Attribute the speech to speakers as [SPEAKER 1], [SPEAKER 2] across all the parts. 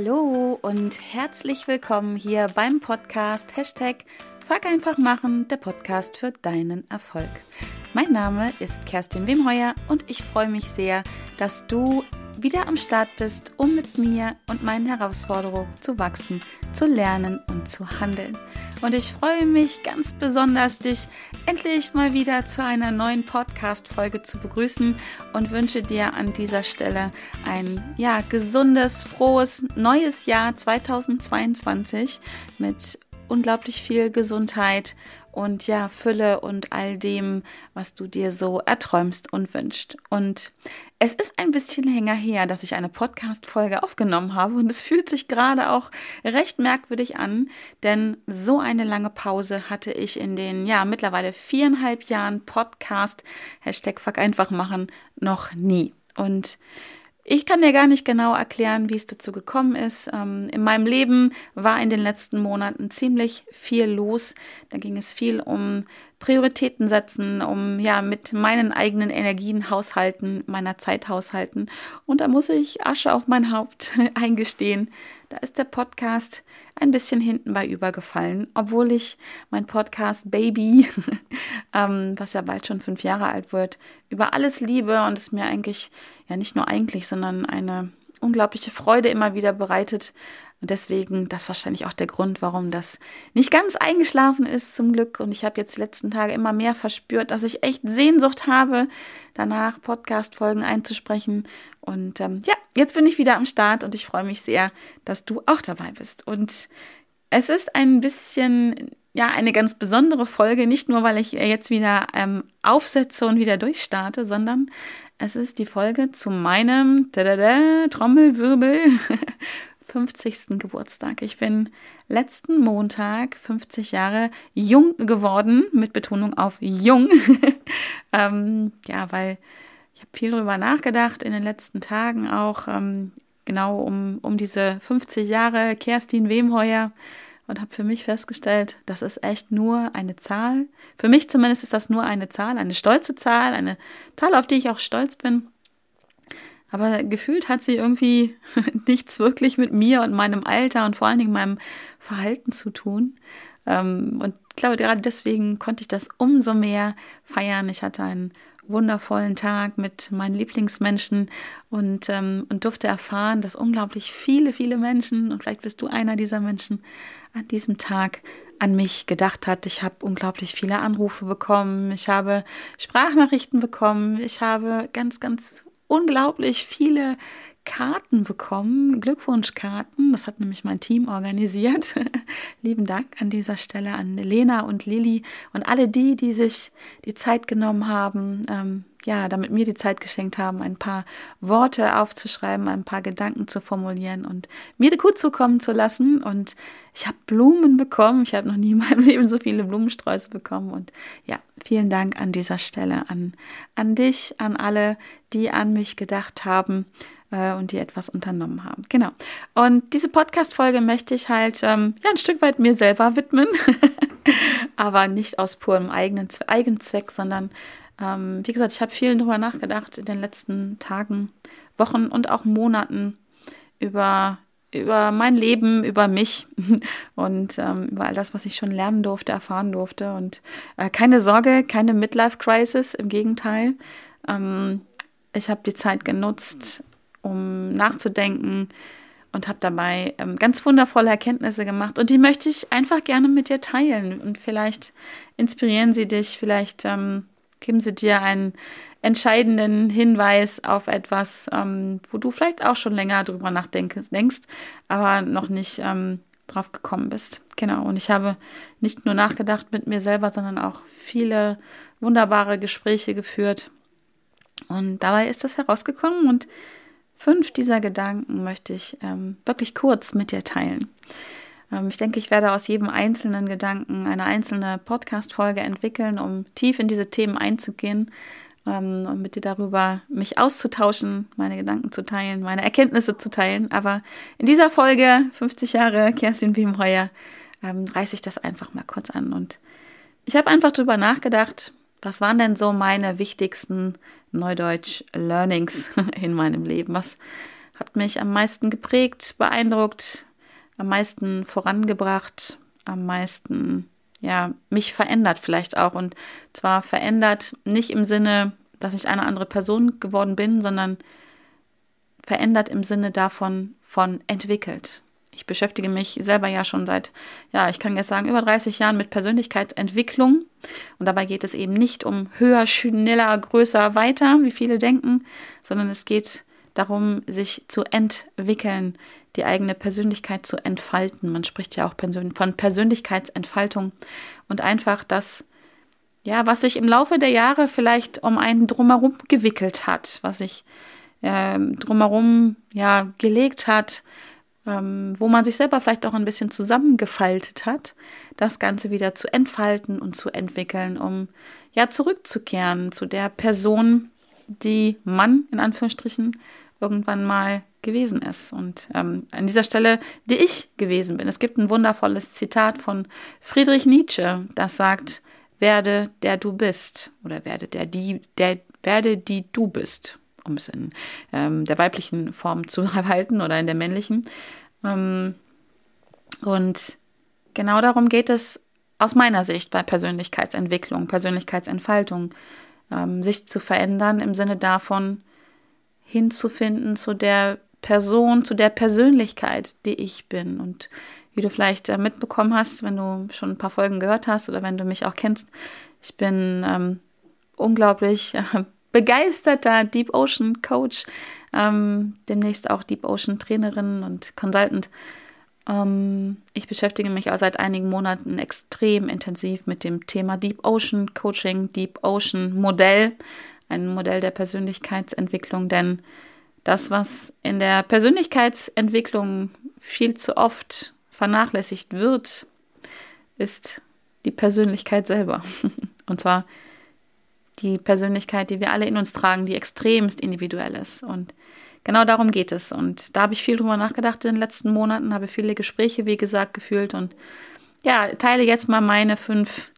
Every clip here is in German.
[SPEAKER 1] Hallo und herzlich willkommen hier beim Podcast Hashtag Fuck einfach machen, der Podcast für deinen Erfolg. Mein Name ist Kerstin Wemheuer und ich freue mich sehr, dass du wieder am Start bist, um mit mir und meinen Herausforderungen zu wachsen, zu lernen und zu handeln. Und ich freue mich ganz besonders, dich endlich mal wieder zu einer neuen Podcast-Folge zu begrüßen und wünsche dir an dieser Stelle ein ja, gesundes, frohes neues Jahr 2022 mit unglaublich viel Gesundheit und ja, Fülle und all dem, was du dir so erträumst und wünschst. Und es ist ein bisschen länger her, dass ich eine Podcast-Folge aufgenommen habe und es fühlt sich gerade auch recht merkwürdig an, denn so eine lange Pause hatte ich in den, ja, mittlerweile viereinhalb Jahren Podcast, Hashtag Fuck einfach machen, noch nie. Und ich kann dir gar nicht genau erklären, wie es dazu gekommen ist. Ähm, in meinem Leben war in den letzten Monaten ziemlich viel los. Da ging es viel um Prioritäten setzen, um ja mit meinen eigenen Energien haushalten, meiner Zeit haushalten. Und da muss ich Asche auf mein Haupt eingestehen. Da ist der Podcast ein bisschen hinten bei übergefallen, obwohl ich mein Podcast Baby, ähm, was ja bald schon fünf Jahre alt wird, über alles liebe und es mir eigentlich, ja nicht nur eigentlich, sondern eine unglaubliche Freude immer wieder bereitet, und deswegen, das wahrscheinlich auch der Grund, warum das nicht ganz eingeschlafen ist, zum Glück. Und ich habe jetzt die letzten Tage immer mehr verspürt, dass ich echt Sehnsucht habe, danach Podcast-Folgen einzusprechen. Und ähm, ja, jetzt bin ich wieder am Start und ich freue mich sehr, dass du auch dabei bist. Und es ist ein bisschen, ja, eine ganz besondere Folge, nicht nur, weil ich jetzt wieder ähm, aufsetze und wieder durchstarte, sondern es ist die Folge zu meinem Trommelwirbel 50. Geburtstag. Ich bin letzten Montag 50 Jahre jung geworden, mit Betonung auf jung. ähm, ja, weil ich habe viel darüber nachgedacht in den letzten Tagen auch, ähm, genau um, um diese 50 Jahre Kerstin Wemheuer und habe für mich festgestellt, das ist echt nur eine Zahl. Für mich zumindest ist das nur eine Zahl, eine stolze Zahl, eine Zahl, auf die ich auch stolz bin. Aber gefühlt hat sie irgendwie nichts wirklich mit mir und meinem Alter und vor allen Dingen meinem Verhalten zu tun. Ähm, und ich glaube, gerade deswegen konnte ich das umso mehr feiern. Ich hatte einen wundervollen Tag mit meinen Lieblingsmenschen und, ähm, und durfte erfahren, dass unglaublich viele, viele Menschen, und vielleicht bist du einer dieser Menschen, an diesem Tag an mich gedacht hat. Ich habe unglaublich viele Anrufe bekommen, ich habe Sprachnachrichten bekommen, ich habe ganz, ganz unglaublich viele Karten bekommen, Glückwunschkarten. Das hat nämlich mein Team organisiert. Lieben Dank an dieser Stelle an Lena und Lilly und alle die, die sich die Zeit genommen haben, ähm, ja, damit mir die Zeit geschenkt haben, ein paar Worte aufzuschreiben, ein paar Gedanken zu formulieren und mir gut zukommen zu lassen. Und ich habe Blumen bekommen. Ich habe noch nie in meinem Leben so viele Blumensträuße bekommen. Und ja, vielen Dank an dieser Stelle an, an dich, an alle, die an mich gedacht haben äh, und die etwas unternommen haben. Genau. Und diese Podcast-Folge möchte ich halt ähm, ja, ein Stück weit mir selber widmen, aber nicht aus purem eigenen Eigenzweck, sondern ähm, wie gesagt, ich habe viel darüber nachgedacht in den letzten Tagen, Wochen und auch Monaten über, über mein Leben, über mich und ähm, über all das, was ich schon lernen durfte, erfahren durfte. Und äh, keine Sorge, keine Midlife-Crisis, im Gegenteil. Ähm, ich habe die Zeit genutzt, um nachzudenken und habe dabei ähm, ganz wundervolle Erkenntnisse gemacht. Und die möchte ich einfach gerne mit dir teilen. Und vielleicht inspirieren sie dich, vielleicht ähm, geben sie dir einen entscheidenden Hinweis auf etwas, ähm, wo du vielleicht auch schon länger drüber nachdenkst, denkst, aber noch nicht ähm, drauf gekommen bist. Genau. Und ich habe nicht nur nachgedacht mit mir selber, sondern auch viele wunderbare Gespräche geführt. Und dabei ist das herausgekommen und fünf dieser Gedanken möchte ich ähm, wirklich kurz mit dir teilen. Ähm, ich denke, ich werde aus jedem einzelnen Gedanken eine einzelne Podcast-Folge entwickeln, um tief in diese Themen einzugehen ähm, und mit dir darüber mich auszutauschen, meine Gedanken zu teilen, meine Erkenntnisse zu teilen. Aber in dieser Folge, 50 Jahre Kerstin Biemheuer, ähm, reiße ich das einfach mal kurz an. Und ich habe einfach darüber nachgedacht, was waren denn so meine wichtigsten Neudeutsch-Learnings in meinem Leben? Was hat mich am meisten geprägt, beeindruckt, am meisten vorangebracht, am meisten, ja, mich verändert vielleicht auch. Und zwar verändert nicht im Sinne, dass ich eine andere Person geworden bin, sondern verändert im Sinne davon von entwickelt. Ich beschäftige mich selber ja schon seit, ja, ich kann jetzt sagen, über 30 Jahren mit Persönlichkeitsentwicklung. Und dabei geht es eben nicht um höher, schneller, größer, weiter, wie viele denken, sondern es geht darum, sich zu entwickeln, die eigene Persönlichkeit zu entfalten. Man spricht ja auch von Persönlichkeitsentfaltung und einfach das, ja, was sich im Laufe der Jahre vielleicht um einen drumherum gewickelt hat, was sich äh, drumherum ja gelegt hat, ähm, wo man sich selber vielleicht auch ein bisschen zusammengefaltet hat, das Ganze wieder zu entfalten und zu entwickeln, um ja zurückzukehren zu der Person, die man in Anführungsstrichen irgendwann mal gewesen ist. Und ähm, an dieser Stelle, die ich gewesen bin. Es gibt ein wundervolles Zitat von Friedrich Nietzsche, das sagt, werde der du bist oder werde der die, der werde die du bist um es in ähm, der weiblichen Form zu erhalten oder in der männlichen. Ähm, und genau darum geht es aus meiner Sicht bei Persönlichkeitsentwicklung, Persönlichkeitsentfaltung, ähm, sich zu verändern im Sinne davon, hinzufinden zu der Person, zu der Persönlichkeit, die ich bin. Und wie du vielleicht äh, mitbekommen hast, wenn du schon ein paar Folgen gehört hast oder wenn du mich auch kennst, ich bin ähm, unglaublich äh, begeisterter Deep Ocean Coach, ähm, demnächst auch Deep Ocean Trainerin und Consultant. Ähm, ich beschäftige mich auch seit einigen Monaten extrem intensiv mit dem Thema Deep Ocean Coaching, Deep Ocean Modell, ein Modell der Persönlichkeitsentwicklung, denn das, was in der Persönlichkeitsentwicklung viel zu oft vernachlässigt wird, ist die Persönlichkeit selber. Und zwar die Persönlichkeit, die wir alle in uns tragen, die extremst individuell ist. Und genau darum geht es. Und da habe ich viel drüber nachgedacht in den letzten Monaten, habe viele Gespräche, wie gesagt, gefühlt und ja, teile jetzt mal meine fünf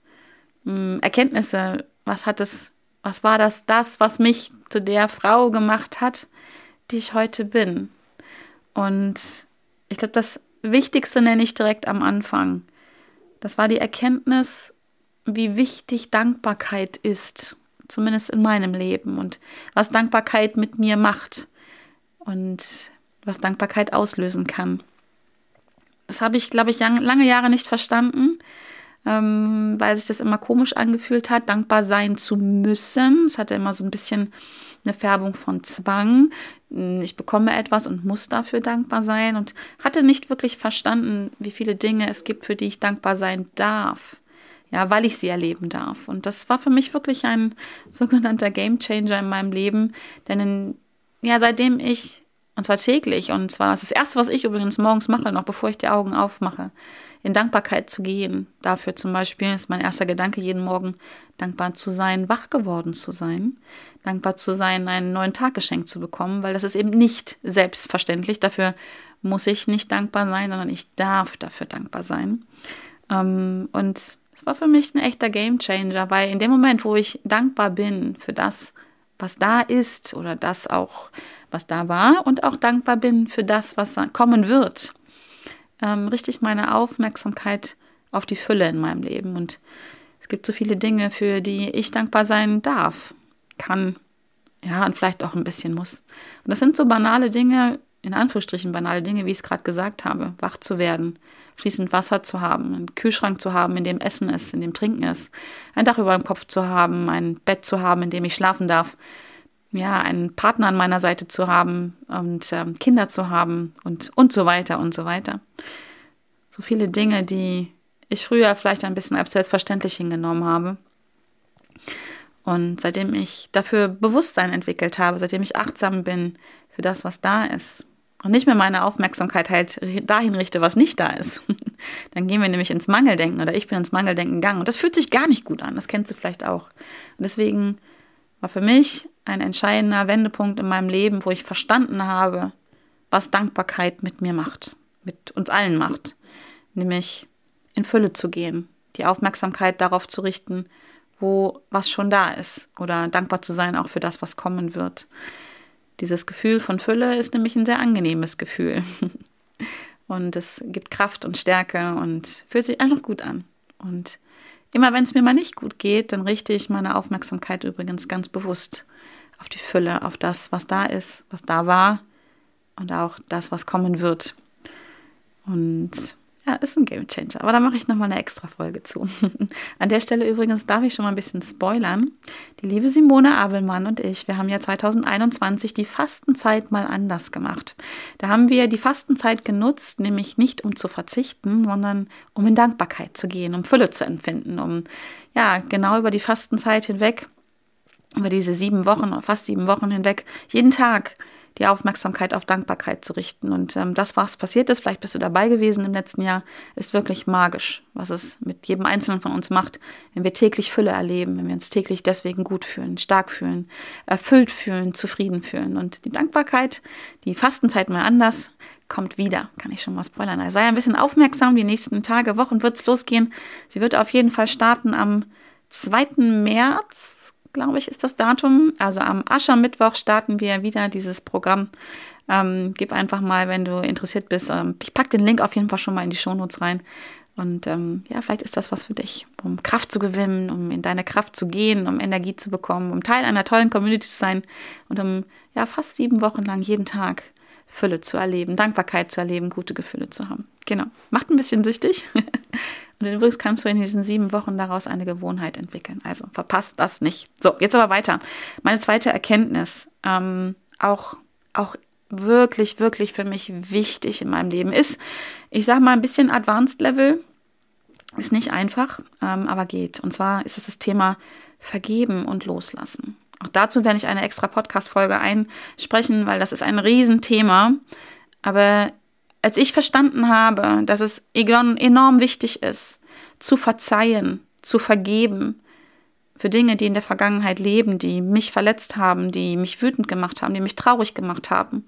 [SPEAKER 1] mh, hm, Erkenntnisse. Was hat es, was war das, das, was mich zu der Frau gemacht hat, die ich heute bin? Und ich glaube, das Wichtigste nenne ich direkt am Anfang. Das war die Erkenntnis, wie wichtig Dankbarkeit ist zumindest in meinem Leben und was Dankbarkeit mit mir macht und was Dankbarkeit auslösen kann. Das habe ich, glaube ich, lange Jahre nicht verstanden, ähm, weil sich das immer komisch angefühlt hat, dankbar sein zu müssen. Es hatte immer so ein bisschen eine Färbung von Zwang. Ich bekomme etwas und muss dafür dankbar sein und hatte nicht wirklich verstanden, wie viele Dinge es gibt, für die ich dankbar sein darf ja, weil ich sie erleben darf. Und das war für mich wirklich ein sogenannter Game Changer in meinem Leben, denn in, ja, seitdem ich, und zwar täglich, und zwar das, das erste, was ich übrigens morgens mache, noch bevor ich die Augen aufmache, in Dankbarkeit zu gehen. Dafür zum Beispiel ist mein erster Gedanke jeden Morgen, dankbar zu sein, wach geworden zu sein, dankbar zu sein, einen neuen Tag geschenkt zu bekommen, weil das ist eben nicht selbstverständlich. Dafür muss ich nicht dankbar sein, sondern ich darf dafür dankbar sein. Ähm, und das war für mich ein echter Gamechanger, weil in dem Moment, wo ich dankbar bin für das, was da ist oder das auch, was da war und auch dankbar bin für das, was kommen wird, ähm, richte ich meine Aufmerksamkeit auf die Fülle in meinem Leben. Und es gibt so viele Dinge, für die ich dankbar sein darf, kann, ja, und vielleicht auch ein bisschen muss. Und das sind so banale Dinge, in Anführungsstrichen banale Dinge, wie ich es gerade gesagt habe, wach zu werden, fließend Wasser zu haben, einen Kühlschrank zu haben, in dem Essen ist, in dem Trinken ist, ein Dach über dem Kopf zu haben, ein Bett zu haben, in dem ich schlafen darf, ja, einen Partner an meiner Seite zu haben und ähm, Kinder zu haben und, und so weiter und so weiter. So viele Dinge, die ich früher vielleicht ein bisschen als selbstverständlich hingenommen habe. Und seitdem ich dafür Bewusstsein entwickelt habe, seitdem ich achtsam bin für das, was da ist, und nicht mehr meine Aufmerksamkeit halt dahin richte, was nicht da ist, dann gehen wir nämlich ins Mangeldenken oder ich bin ins Mangeldenken gegangen. Und das fühlt sich gar nicht gut an, das kennst du vielleicht auch. Und deswegen war für mich ein entscheidender Wendepunkt in meinem Leben, wo ich verstanden habe, was Dankbarkeit mit mir macht, mit uns allen macht. Nämlich in Fülle zu gehen, die Aufmerksamkeit darauf zu richten, wo was schon da ist oder dankbar zu sein auch für das, was kommen wird. Dieses Gefühl von Fülle ist nämlich ein sehr angenehmes Gefühl. Und es gibt Kraft und Stärke und fühlt sich einfach gut an. Und immer wenn es mir mal nicht gut geht, dann richte ich meine Aufmerksamkeit übrigens ganz bewusst auf die Fülle, auf das, was da ist, was da war und auch das, was kommen wird. Und ja, ist ein Game Changer. Aber da mache ich nochmal eine extra Folge zu. An der Stelle übrigens darf ich schon mal ein bisschen spoilern. Die liebe Simone Abelmann und ich, wir haben ja 2021 die Fastenzeit mal anders gemacht. Da haben wir die Fastenzeit genutzt, nämlich nicht um zu verzichten, sondern um in Dankbarkeit zu gehen, um Fülle zu empfinden, um ja, genau über die Fastenzeit hinweg, über diese sieben Wochen, fast sieben Wochen hinweg, jeden Tag die Aufmerksamkeit auf Dankbarkeit zu richten. Und ähm, das, was passiert ist, vielleicht bist du dabei gewesen im letzten Jahr, ist wirklich magisch, was es mit jedem Einzelnen von uns macht, wenn wir täglich Fülle erleben, wenn wir uns täglich deswegen gut fühlen, stark fühlen, erfüllt fühlen, zufrieden fühlen. Und die Dankbarkeit, die Fastenzeit mal anders, kommt wieder, kann ich schon mal spoilern. Also sei ein bisschen aufmerksam, die nächsten Tage, Wochen wird es losgehen. Sie wird auf jeden Fall starten am 2. März glaube ich, ist das Datum. Also am Aschermittwoch starten wir wieder dieses Programm. Ähm, gib einfach mal, wenn du interessiert bist. Ähm, ich packe den Link auf jeden Fall schon mal in die Shownotes rein. Und ähm, ja, vielleicht ist das was für dich, um Kraft zu gewinnen, um in deine Kraft zu gehen, um Energie zu bekommen, um Teil einer tollen Community zu sein und um ja fast sieben Wochen lang jeden Tag Fülle zu erleben, Dankbarkeit zu erleben, gute Gefühle zu haben. Genau. Macht ein bisschen süchtig. Und übrigens kannst du in diesen sieben Wochen daraus eine Gewohnheit entwickeln. Also verpasst das nicht. So, jetzt aber weiter. Meine zweite Erkenntnis, ähm, auch, auch wirklich, wirklich für mich wichtig in meinem Leben ist, ich sage mal ein bisschen Advanced Level, ist nicht einfach, ähm, aber geht. Und zwar ist es das Thema Vergeben und Loslassen. Auch dazu werde ich eine extra Podcast-Folge einsprechen, weil das ist ein Riesenthema. Aber als ich verstanden habe, dass es enorm wichtig ist, zu verzeihen, zu vergeben für Dinge, die in der Vergangenheit leben, die mich verletzt haben, die mich wütend gemacht haben, die mich traurig gemacht haben,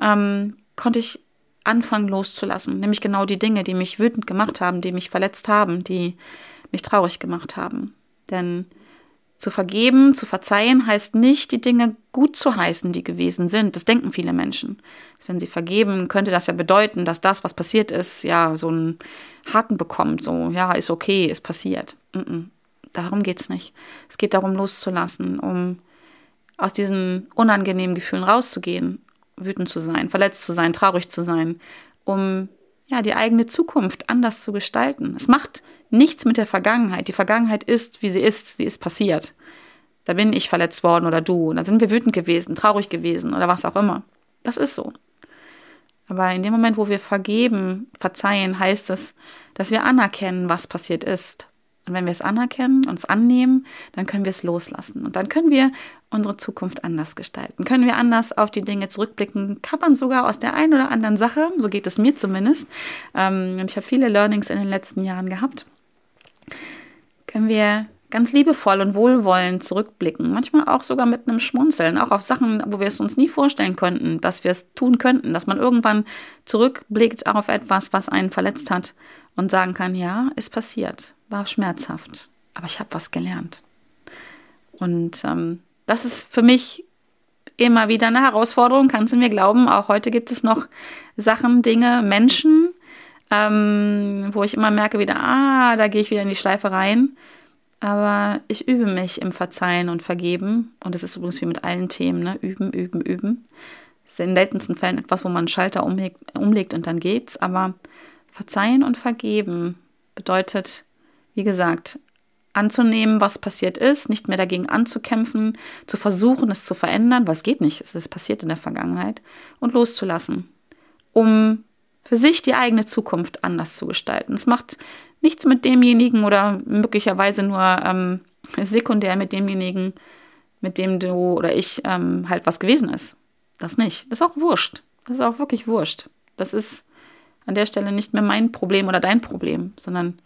[SPEAKER 1] ähm, konnte ich anfangen loszulassen. Nämlich genau die Dinge, die mich wütend gemacht haben, die mich verletzt haben, die mich traurig gemacht haben. Denn zu vergeben, zu verzeihen, heißt nicht, die Dinge gut zu heißen, die gewesen sind. Das denken viele Menschen. Wenn sie vergeben, könnte das ja bedeuten, dass das, was passiert ist, ja, so einen Haken bekommt. So, ja, ist okay, ist passiert. Mm -mm. Darum geht es nicht. Es geht darum, loszulassen, um aus diesen unangenehmen Gefühlen rauszugehen, wütend zu sein, verletzt zu sein, traurig zu sein, um ja, die eigene Zukunft anders zu gestalten. Es macht nichts mit der Vergangenheit. Die Vergangenheit ist, wie sie ist. Sie ist passiert. Da bin ich verletzt worden oder du. Und da sind wir wütend gewesen, traurig gewesen oder was auch immer. Das ist so. Aber in dem Moment, wo wir vergeben, verzeihen, heißt es, dass wir anerkennen, was passiert ist. Und wenn wir es anerkennen, uns annehmen, dann können wir es loslassen. Und dann können wir unsere Zukunft anders gestalten. Können wir anders auf die Dinge zurückblicken, man sogar aus der einen oder anderen Sache, so geht es mir zumindest, ähm, und ich habe viele Learnings in den letzten Jahren gehabt, können wir ganz liebevoll und wohlwollend zurückblicken. Manchmal auch sogar mit einem Schmunzeln, auch auf Sachen, wo wir es uns nie vorstellen könnten, dass wir es tun könnten, dass man irgendwann zurückblickt auf etwas, was einen verletzt hat und sagen kann, ja, ist passiert war schmerzhaft, aber ich habe was gelernt. Und ähm, das ist für mich immer wieder eine Herausforderung, kannst du mir glauben. Auch heute gibt es noch Sachen, Dinge, Menschen, ähm, wo ich immer merke wieder, ah, da gehe ich wieder in die Schleife rein. Aber ich übe mich im Verzeihen und Vergeben. Und das ist übrigens wie mit allen Themen, ne? Üben, üben, üben. Das ist in seltensten Fällen etwas, wo man einen Schalter umlegt, umlegt und dann geht's. Aber Verzeihen und Vergeben bedeutet, wie gesagt, anzunehmen, was passiert ist, nicht mehr dagegen anzukämpfen, zu versuchen, es zu verändern, weil es geht nicht, es ist passiert in der Vergangenheit, und loszulassen, um für sich die eigene Zukunft anders zu gestalten. Es macht nichts mit demjenigen oder möglicherweise nur ähm, sekundär mit demjenigen, mit dem du oder ich ähm, halt was gewesen ist. Das nicht. Das ist auch wurscht. Das ist auch wirklich wurscht. Das ist an der Stelle nicht mehr mein Problem oder dein Problem, sondern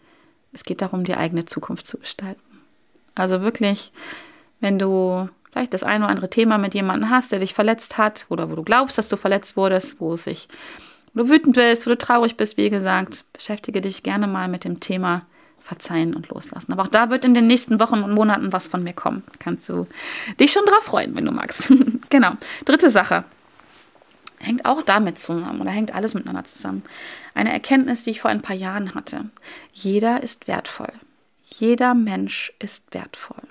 [SPEAKER 1] es geht darum, die eigene Zukunft zu gestalten. Also wirklich, wenn du vielleicht das eine oder andere Thema mit jemandem hast, der dich verletzt hat oder wo du glaubst, dass du verletzt wurdest, wo es sich, wo du wütend bist, wo du traurig bist, wie gesagt, beschäftige dich gerne mal mit dem Thema verzeihen und loslassen. Aber auch da wird in den nächsten Wochen und Monaten was von mir kommen. Kannst du dich schon drauf freuen, wenn du magst. genau. Dritte Sache. Hängt auch damit zusammen oder hängt alles miteinander zusammen. Eine Erkenntnis, die ich vor ein paar Jahren hatte. Jeder ist wertvoll. Jeder Mensch ist wertvoll.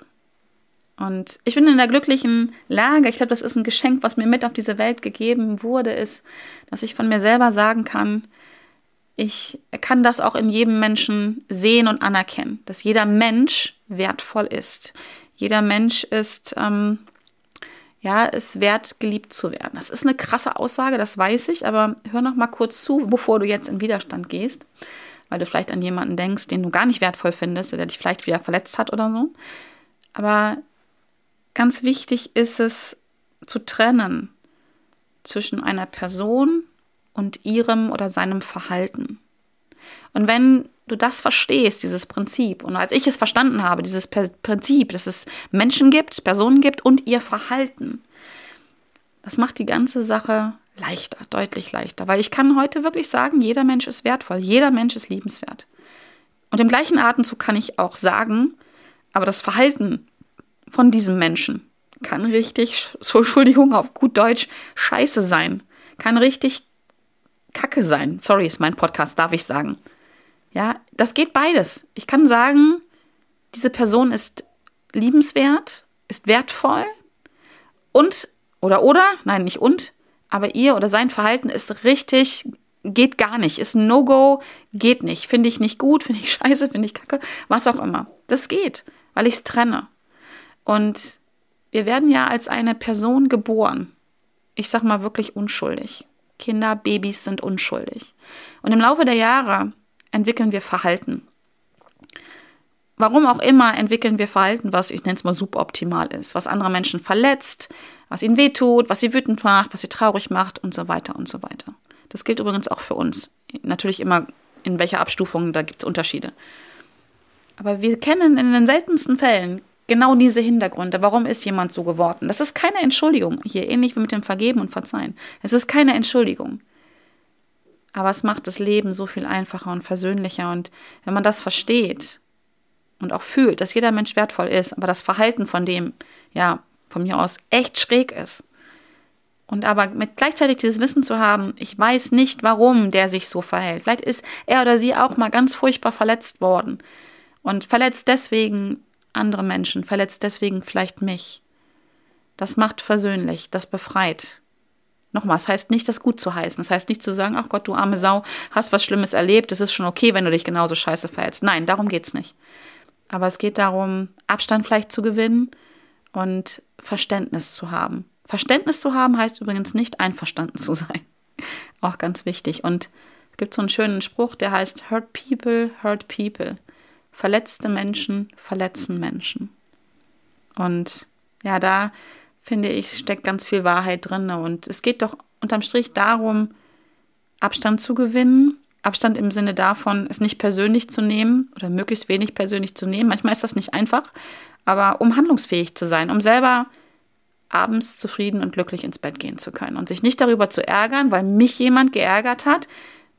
[SPEAKER 1] Und ich bin in der glücklichen Lage, ich glaube, das ist ein Geschenk, was mir mit auf diese Welt gegeben wurde, ist, dass ich von mir selber sagen kann, ich kann das auch in jedem Menschen sehen und anerkennen, dass jeder Mensch wertvoll ist. Jeder Mensch ist, ähm, ja, ist wert, geliebt zu werden. Das ist eine krasse Aussage, das weiß ich, aber hör noch mal kurz zu, bevor du jetzt in Widerstand gehst, weil du vielleicht an jemanden denkst, den du gar nicht wertvoll findest, der dich vielleicht wieder verletzt hat oder so. Aber ganz wichtig ist es zu trennen zwischen einer Person und ihrem oder seinem Verhalten. Und wenn du das verstehst, dieses Prinzip, und als ich es verstanden habe, dieses Prinzip, dass es Menschen gibt, Personen gibt und ihr Verhalten, das macht die ganze Sache leichter, deutlich leichter. Weil ich kann heute wirklich sagen, jeder Mensch ist wertvoll, jeder Mensch ist liebenswert. Und im gleichen Atemzug kann ich auch sagen, aber das Verhalten von diesem Menschen kann richtig, so Entschuldigung auf gut Deutsch, scheiße sein. Kann richtig Kacke sein. Sorry, ist mein Podcast, darf ich sagen. Ja, das geht beides. Ich kann sagen, diese Person ist liebenswert, ist wertvoll und oder oder, nein, nicht und, aber ihr oder sein Verhalten ist richtig, geht gar nicht, ist ein No-Go, geht nicht, finde ich nicht gut, finde ich scheiße, finde ich kacke, was auch immer. Das geht, weil ich es trenne. Und wir werden ja als eine Person geboren. Ich sag mal wirklich unschuldig. Kinder, Babys sind unschuldig. Und im Laufe der Jahre entwickeln wir Verhalten. Warum auch immer entwickeln wir Verhalten, was ich nenne es mal suboptimal ist, was andere Menschen verletzt, was ihnen wehtut, was sie wütend macht, was sie traurig macht und so weiter und so weiter. Das gilt übrigens auch für uns. Natürlich immer in welcher Abstufung, da gibt es Unterschiede. Aber wir kennen in den seltensten Fällen genau diese Hintergründe. Warum ist jemand so geworden? Das ist keine Entschuldigung hier, ähnlich wie mit dem Vergeben und Verzeihen. Es ist keine Entschuldigung. Aber es macht das Leben so viel einfacher und versöhnlicher. Und wenn man das versteht und auch fühlt, dass jeder Mensch wertvoll ist, aber das Verhalten von dem, ja, von mir aus echt schräg ist. Und aber mit gleichzeitig dieses Wissen zu haben, ich weiß nicht, warum der sich so verhält. Vielleicht ist er oder sie auch mal ganz furchtbar verletzt worden. Und verletzt deswegen andere Menschen, verletzt deswegen vielleicht mich. Das macht versöhnlich, das befreit. Nochmal, es heißt nicht, das gut zu heißen. Das heißt nicht zu sagen, ach Gott, du arme Sau, hast was Schlimmes erlebt, es ist schon okay, wenn du dich genauso scheiße verhältst. Nein, darum geht's nicht. Aber es geht darum, Abstand vielleicht zu gewinnen und Verständnis zu haben. Verständnis zu haben heißt übrigens nicht einverstanden zu sein. Auch ganz wichtig. Und es gibt so einen schönen Spruch, der heißt Hurt people, hurt people. Verletzte Menschen verletzen Menschen. Und ja, da finde ich, steckt ganz viel Wahrheit drin. Und es geht doch unterm Strich darum, Abstand zu gewinnen. Abstand im Sinne davon, es nicht persönlich zu nehmen oder möglichst wenig persönlich zu nehmen. Manchmal ist das nicht einfach, aber um handlungsfähig zu sein, um selber abends zufrieden und glücklich ins Bett gehen zu können und sich nicht darüber zu ärgern, weil mich jemand geärgert hat,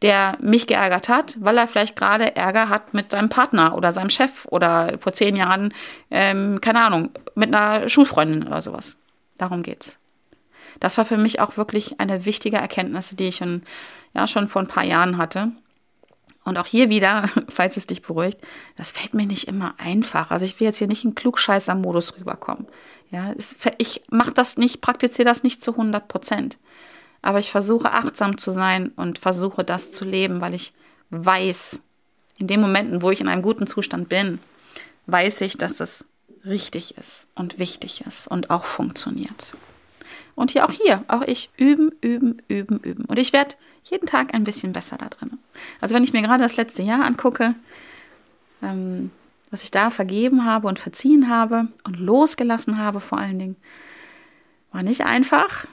[SPEAKER 1] der mich geärgert hat, weil er vielleicht gerade Ärger hat mit seinem Partner oder seinem Chef oder vor zehn Jahren, ähm, keine Ahnung, mit einer Schulfreundin oder sowas. Darum geht's. Das war für mich auch wirklich eine wichtige Erkenntnis, die ich schon, ja, schon vor ein paar Jahren hatte. Und auch hier wieder, falls es dich beruhigt, das fällt mir nicht immer einfach. Also ich will jetzt hier nicht in Klugscheißer-Modus rüberkommen. Ja, es, ich mache das nicht, praktiziere das nicht zu 100 Prozent. Aber ich versuche achtsam zu sein und versuche das zu leben, weil ich weiß, in den Momenten, wo ich in einem guten Zustand bin, weiß ich, dass es richtig ist und wichtig ist und auch funktioniert. Und hier auch hier, auch ich üben, üben, üben, üben. Und ich werde jeden Tag ein bisschen besser da drin. Also wenn ich mir gerade das letzte Jahr angucke, ähm, was ich da vergeben habe und verziehen habe und losgelassen habe vor allen Dingen, war nicht einfach,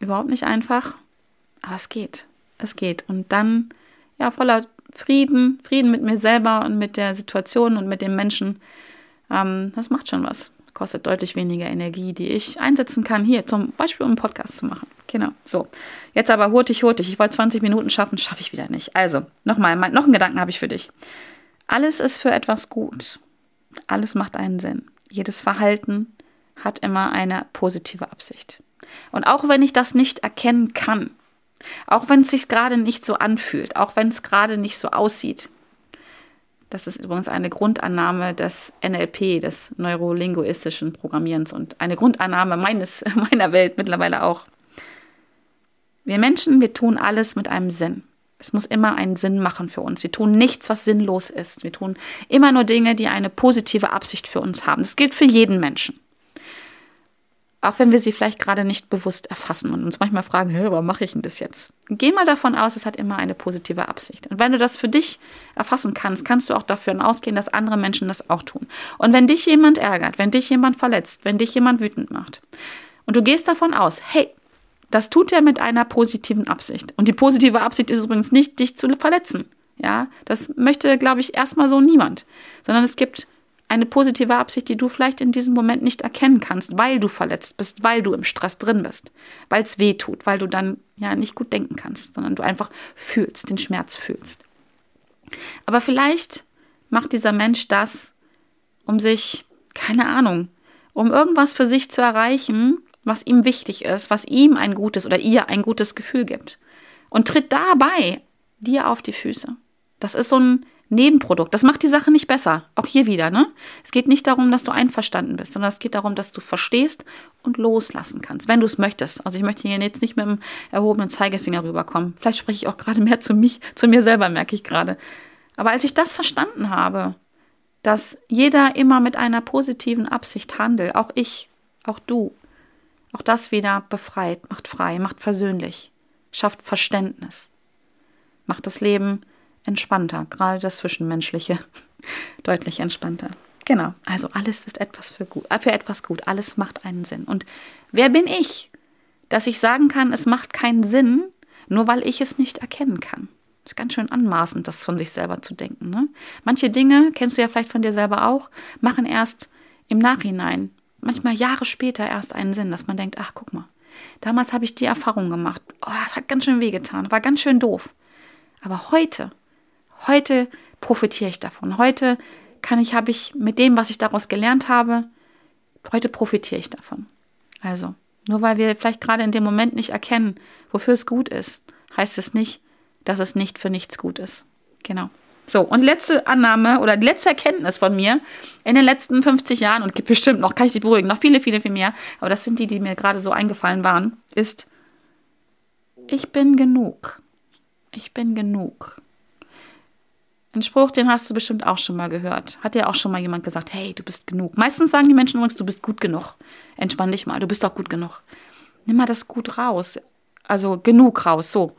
[SPEAKER 1] überhaupt nicht einfach, aber es geht. Es geht. Und dann, ja, voller Frieden, Frieden mit mir selber und mit der Situation und mit den Menschen. Ähm, das macht schon was. Kostet deutlich weniger Energie, die ich einsetzen kann, hier zum Beispiel, um einen Podcast zu machen. Genau. So. Jetzt aber hurtig, hurtig. Ich wollte 20 Minuten schaffen, schaffe ich wieder nicht. Also, nochmal, noch einen Gedanken habe ich für dich. Alles ist für etwas gut. Alles macht einen Sinn. Jedes Verhalten hat immer eine positive Absicht. Und auch wenn ich das nicht erkennen kann, auch wenn es sich gerade nicht so anfühlt, auch wenn es gerade nicht so aussieht, das ist übrigens eine Grundannahme des NLP, des neurolinguistischen Programmierens und eine Grundannahme meines, meiner Welt mittlerweile auch. Wir Menschen, wir tun alles mit einem Sinn. Es muss immer einen Sinn machen für uns. Wir tun nichts, was sinnlos ist. Wir tun immer nur Dinge, die eine positive Absicht für uns haben. Das gilt für jeden Menschen. Auch wenn wir sie vielleicht gerade nicht bewusst erfassen und uns manchmal fragen, hey, warum mache ich denn das jetzt? Geh mal davon aus, es hat immer eine positive Absicht. Und wenn du das für dich erfassen kannst, kannst du auch dafür ausgehen, dass andere Menschen das auch tun. Und wenn dich jemand ärgert, wenn dich jemand verletzt, wenn dich jemand wütend macht und du gehst davon aus, hey, das tut er mit einer positiven Absicht. Und die positive Absicht ist übrigens nicht, dich zu verletzen. Ja, das möchte, glaube ich, erstmal so niemand. Sondern es gibt eine positive Absicht, die du vielleicht in diesem Moment nicht erkennen kannst, weil du verletzt bist, weil du im Stress drin bist, weil es weh tut, weil du dann ja nicht gut denken kannst, sondern du einfach fühlst, den Schmerz fühlst. Aber vielleicht macht dieser Mensch das, um sich, keine Ahnung, um irgendwas für sich zu erreichen, was ihm wichtig ist, was ihm ein gutes oder ihr ein gutes Gefühl gibt. Und tritt dabei dir auf die Füße. Das ist so ein Nebenprodukt. Das macht die Sache nicht besser. Auch hier wieder, ne? Es geht nicht darum, dass du einverstanden bist, sondern es geht darum, dass du verstehst und loslassen kannst, wenn du es möchtest. Also ich möchte hier jetzt nicht mit dem erhobenen Zeigefinger rüberkommen. Vielleicht spreche ich auch gerade mehr zu mich, zu mir selber, merke ich gerade. Aber als ich das verstanden habe, dass jeder immer mit einer positiven Absicht handelt, auch ich, auch du, auch das wieder befreit, macht frei, macht versöhnlich, schafft Verständnis, macht das Leben entspannter, gerade das Zwischenmenschliche deutlich entspannter. Genau, also alles ist etwas für, gut, für etwas gut, alles macht einen Sinn. Und wer bin ich, dass ich sagen kann, es macht keinen Sinn, nur weil ich es nicht erkennen kann? Ist ganz schön anmaßend, das von sich selber zu denken. Ne? Manche Dinge, kennst du ja vielleicht von dir selber auch, machen erst im Nachhinein manchmal Jahre später erst einen Sinn, dass man denkt, ach, guck mal, damals habe ich die Erfahrung gemacht. Oh, das hat ganz schön wehgetan, war ganz schön doof. Aber heute, heute profitiere ich davon. Heute kann ich, habe ich mit dem, was ich daraus gelernt habe, heute profitiere ich davon. Also, nur weil wir vielleicht gerade in dem Moment nicht erkennen, wofür es gut ist, heißt es nicht, dass es nicht für nichts gut ist. Genau. So, und letzte Annahme oder letzte Erkenntnis von mir in den letzten 50 Jahren, und gibt bestimmt noch, kann ich dich beruhigen, noch viele, viele, viel mehr, aber das sind die, die mir gerade so eingefallen waren, ist, ich bin genug. Ich bin genug. Ein Spruch, den hast du bestimmt auch schon mal gehört. Hat ja auch schon mal jemand gesagt, hey, du bist genug. Meistens sagen die Menschen übrigens, du bist gut genug. Entspann dich mal, du bist doch gut genug. Nimm mal das gut raus. Also genug raus, so.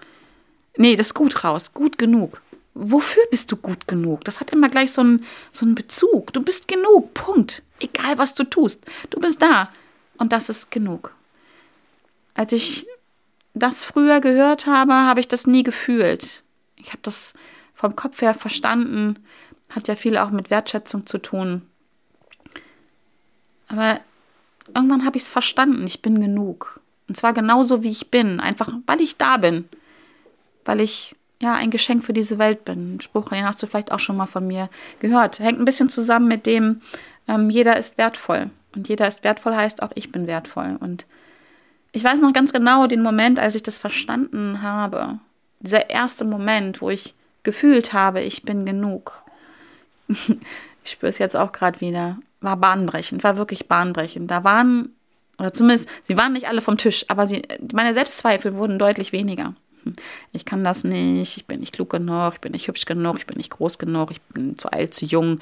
[SPEAKER 1] Nee, das gut raus, gut genug wofür bist du gut genug? Das hat immer gleich so einen, so einen Bezug. Du bist genug, Punkt. Egal, was du tust. Du bist da. Und das ist genug. Als ich das früher gehört habe, habe ich das nie gefühlt. Ich habe das vom Kopf her verstanden. Hat ja viel auch mit Wertschätzung zu tun. Aber irgendwann habe ich es verstanden. Ich bin genug. Und zwar genauso, wie ich bin. Einfach, weil ich da bin. Weil ich ja, ein Geschenk für diese Welt bin. Ein Spruch, den hast du vielleicht auch schon mal von mir gehört. Hängt ein bisschen zusammen mit dem, ähm, jeder ist wertvoll. Und jeder ist wertvoll heißt auch, ich bin wertvoll. Und ich weiß noch ganz genau den Moment, als ich das verstanden habe. Dieser erste Moment, wo ich gefühlt habe, ich bin genug. ich spüre es jetzt auch gerade wieder. War bahnbrechend, war wirklich bahnbrechend. Da waren, oder zumindest, sie waren nicht alle vom Tisch, aber sie, meine Selbstzweifel wurden deutlich weniger ich kann das nicht, ich bin nicht klug genug, ich bin nicht hübsch genug, ich bin nicht groß genug, ich bin zu alt, zu jung.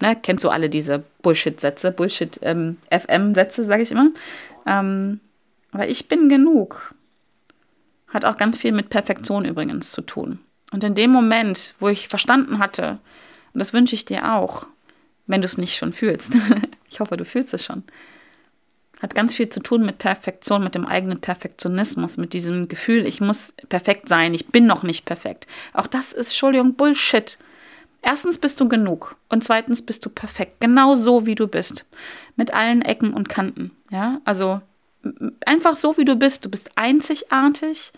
[SPEAKER 1] Ne, kennst du alle diese Bullshit-Sätze, Bullshit-FM-Sätze, ähm, sage ich immer. Ähm, aber ich bin genug. Hat auch ganz viel mit Perfektion übrigens zu tun. Und in dem Moment, wo ich verstanden hatte, und das wünsche ich dir auch, wenn du es nicht schon fühlst, ich hoffe, du fühlst es schon, hat ganz viel zu tun mit Perfektion, mit dem eigenen Perfektionismus, mit diesem Gefühl, ich muss perfekt sein, ich bin noch nicht perfekt. Auch das ist, Entschuldigung, Bullshit. Erstens bist du genug und zweitens bist du perfekt, genau so wie du bist, mit allen Ecken und Kanten. Ja, also einfach so wie du bist. Du bist einzigartig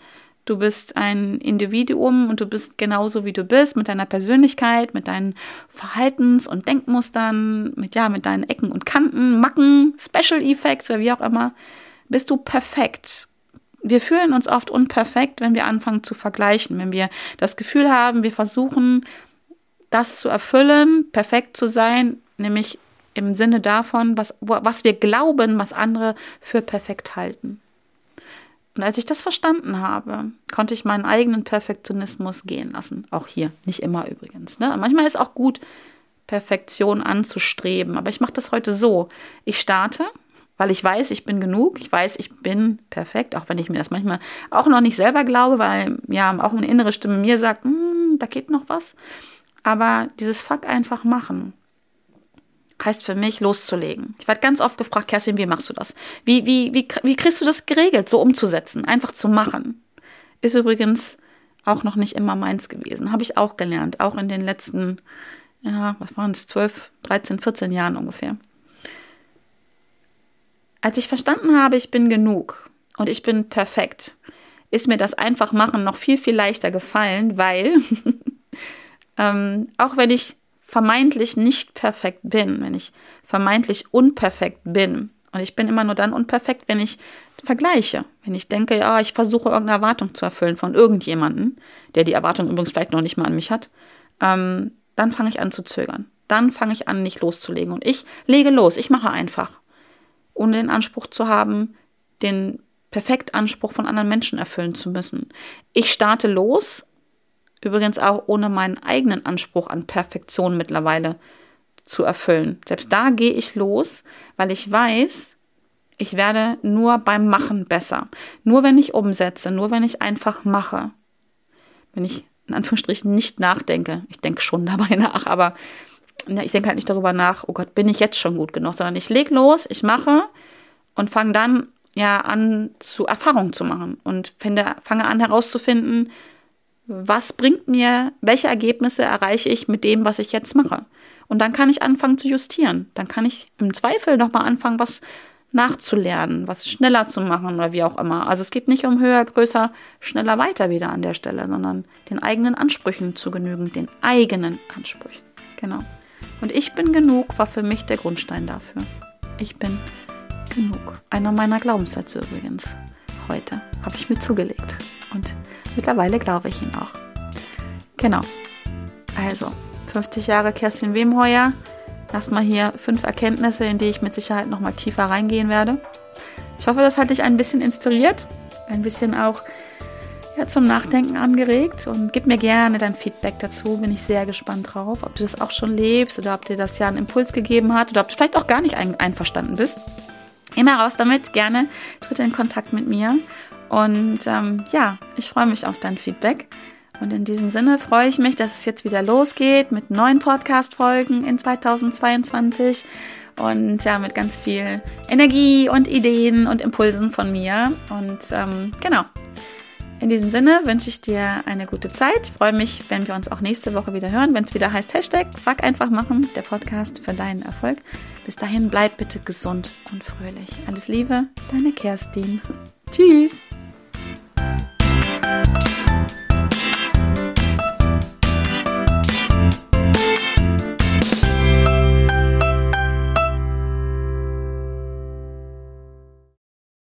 [SPEAKER 1] Du bist ein Individuum und du bist genauso wie du bist, mit deiner Persönlichkeit, mit deinen Verhaltens- und Denkmustern, mit, ja, mit deinen Ecken und Kanten, Macken, Special Effects oder wie auch immer. Bist du perfekt. Wir fühlen uns oft unperfekt, wenn wir anfangen zu vergleichen, wenn wir das Gefühl haben, wir versuchen, das zu erfüllen, perfekt zu sein, nämlich im Sinne davon, was, was wir glauben, was andere für perfekt halten. Und als ich das verstanden habe, konnte ich meinen eigenen Perfektionismus gehen lassen. Auch hier, nicht immer übrigens. Ne? Manchmal ist auch gut, Perfektion anzustreben. Aber ich mache das heute so. Ich starte, weil ich weiß, ich bin genug. Ich weiß, ich bin perfekt, auch wenn ich mir das manchmal auch noch nicht selber glaube, weil ja auch eine innere Stimme mir sagt, hm, da geht noch was. Aber dieses Fuck einfach machen heißt für mich loszulegen. Ich werde ganz oft gefragt, Kerstin, wie machst du das? Wie, wie, wie, wie kriegst du das geregelt, so umzusetzen, einfach zu machen? Ist übrigens auch noch nicht immer meins gewesen. Habe ich auch gelernt, auch in den letzten, ja, was waren es, 12, 13, 14 Jahren ungefähr. Als ich verstanden habe, ich bin genug und ich bin perfekt, ist mir das einfach machen noch viel, viel leichter gefallen, weil ähm, auch wenn ich vermeintlich nicht perfekt bin, wenn ich vermeintlich unperfekt bin. Und ich bin immer nur dann unperfekt, wenn ich vergleiche. Wenn ich denke, ja, ich versuche irgendeine Erwartung zu erfüllen von irgendjemandem, der die Erwartung übrigens vielleicht noch nicht mal an mich hat, ähm, dann fange ich an zu zögern. Dann fange ich an, nicht loszulegen. Und ich lege los, ich mache einfach. Ohne den Anspruch zu haben, den Perfektanspruch von anderen Menschen erfüllen zu müssen. Ich starte los Übrigens auch ohne meinen eigenen Anspruch an Perfektion mittlerweile zu erfüllen. Selbst da gehe ich los, weil ich weiß, ich werde nur beim Machen besser. Nur wenn ich umsetze, nur wenn ich einfach mache. Wenn ich in Anführungsstrichen nicht nachdenke. Ich denke schon dabei nach, aber ich denke halt nicht darüber nach, oh Gott, bin ich jetzt schon gut genug, sondern ich lege los, ich mache und fange dann ja an, zu Erfahrung zu machen und finde, fange an herauszufinden, was bringt mir, welche Ergebnisse erreiche ich mit dem, was ich jetzt mache. Und dann kann ich anfangen zu justieren. Dann kann ich im Zweifel nochmal anfangen, was nachzulernen, was schneller zu machen oder wie auch immer. Also es geht nicht um höher, größer, schneller, weiter wieder an der Stelle, sondern den eigenen Ansprüchen zu genügen, den eigenen Ansprüchen. Genau. Und ich bin genug war für mich der Grundstein dafür. Ich bin genug. Einer meiner Glaubenssätze übrigens. Heute habe ich mir zugelegt. Und Mittlerweile glaube ich ihn auch. Genau. Also, 50 Jahre Kerstin Wemheuer. Erstmal hier fünf Erkenntnisse, in die ich mit Sicherheit nochmal tiefer reingehen werde. Ich hoffe, das hat dich ein bisschen inspiriert, ein bisschen auch ja, zum Nachdenken angeregt und gib mir gerne dein Feedback dazu. Bin ich sehr gespannt drauf, ob du das auch schon lebst oder ob dir das ja einen Impuls gegeben hat oder ob du vielleicht auch gar nicht ein einverstanden bist. Immer raus damit, gerne tritt in Kontakt mit mir und ähm, ja, ich freue mich auf dein Feedback. Und in diesem Sinne freue ich mich, dass es jetzt wieder losgeht mit neuen Podcast-Folgen in 2022 und ja, mit ganz viel Energie und Ideen und Impulsen von mir. Und ähm, genau. In diesem Sinne wünsche ich dir eine gute Zeit. Ich freue mich, wenn wir uns auch nächste Woche wieder hören, wenn es wieder heißt Hashtag Fuck einfach machen, der Podcast für deinen Erfolg. Bis dahin bleib bitte gesund und fröhlich. Alles Liebe, deine Kerstin. Tschüss.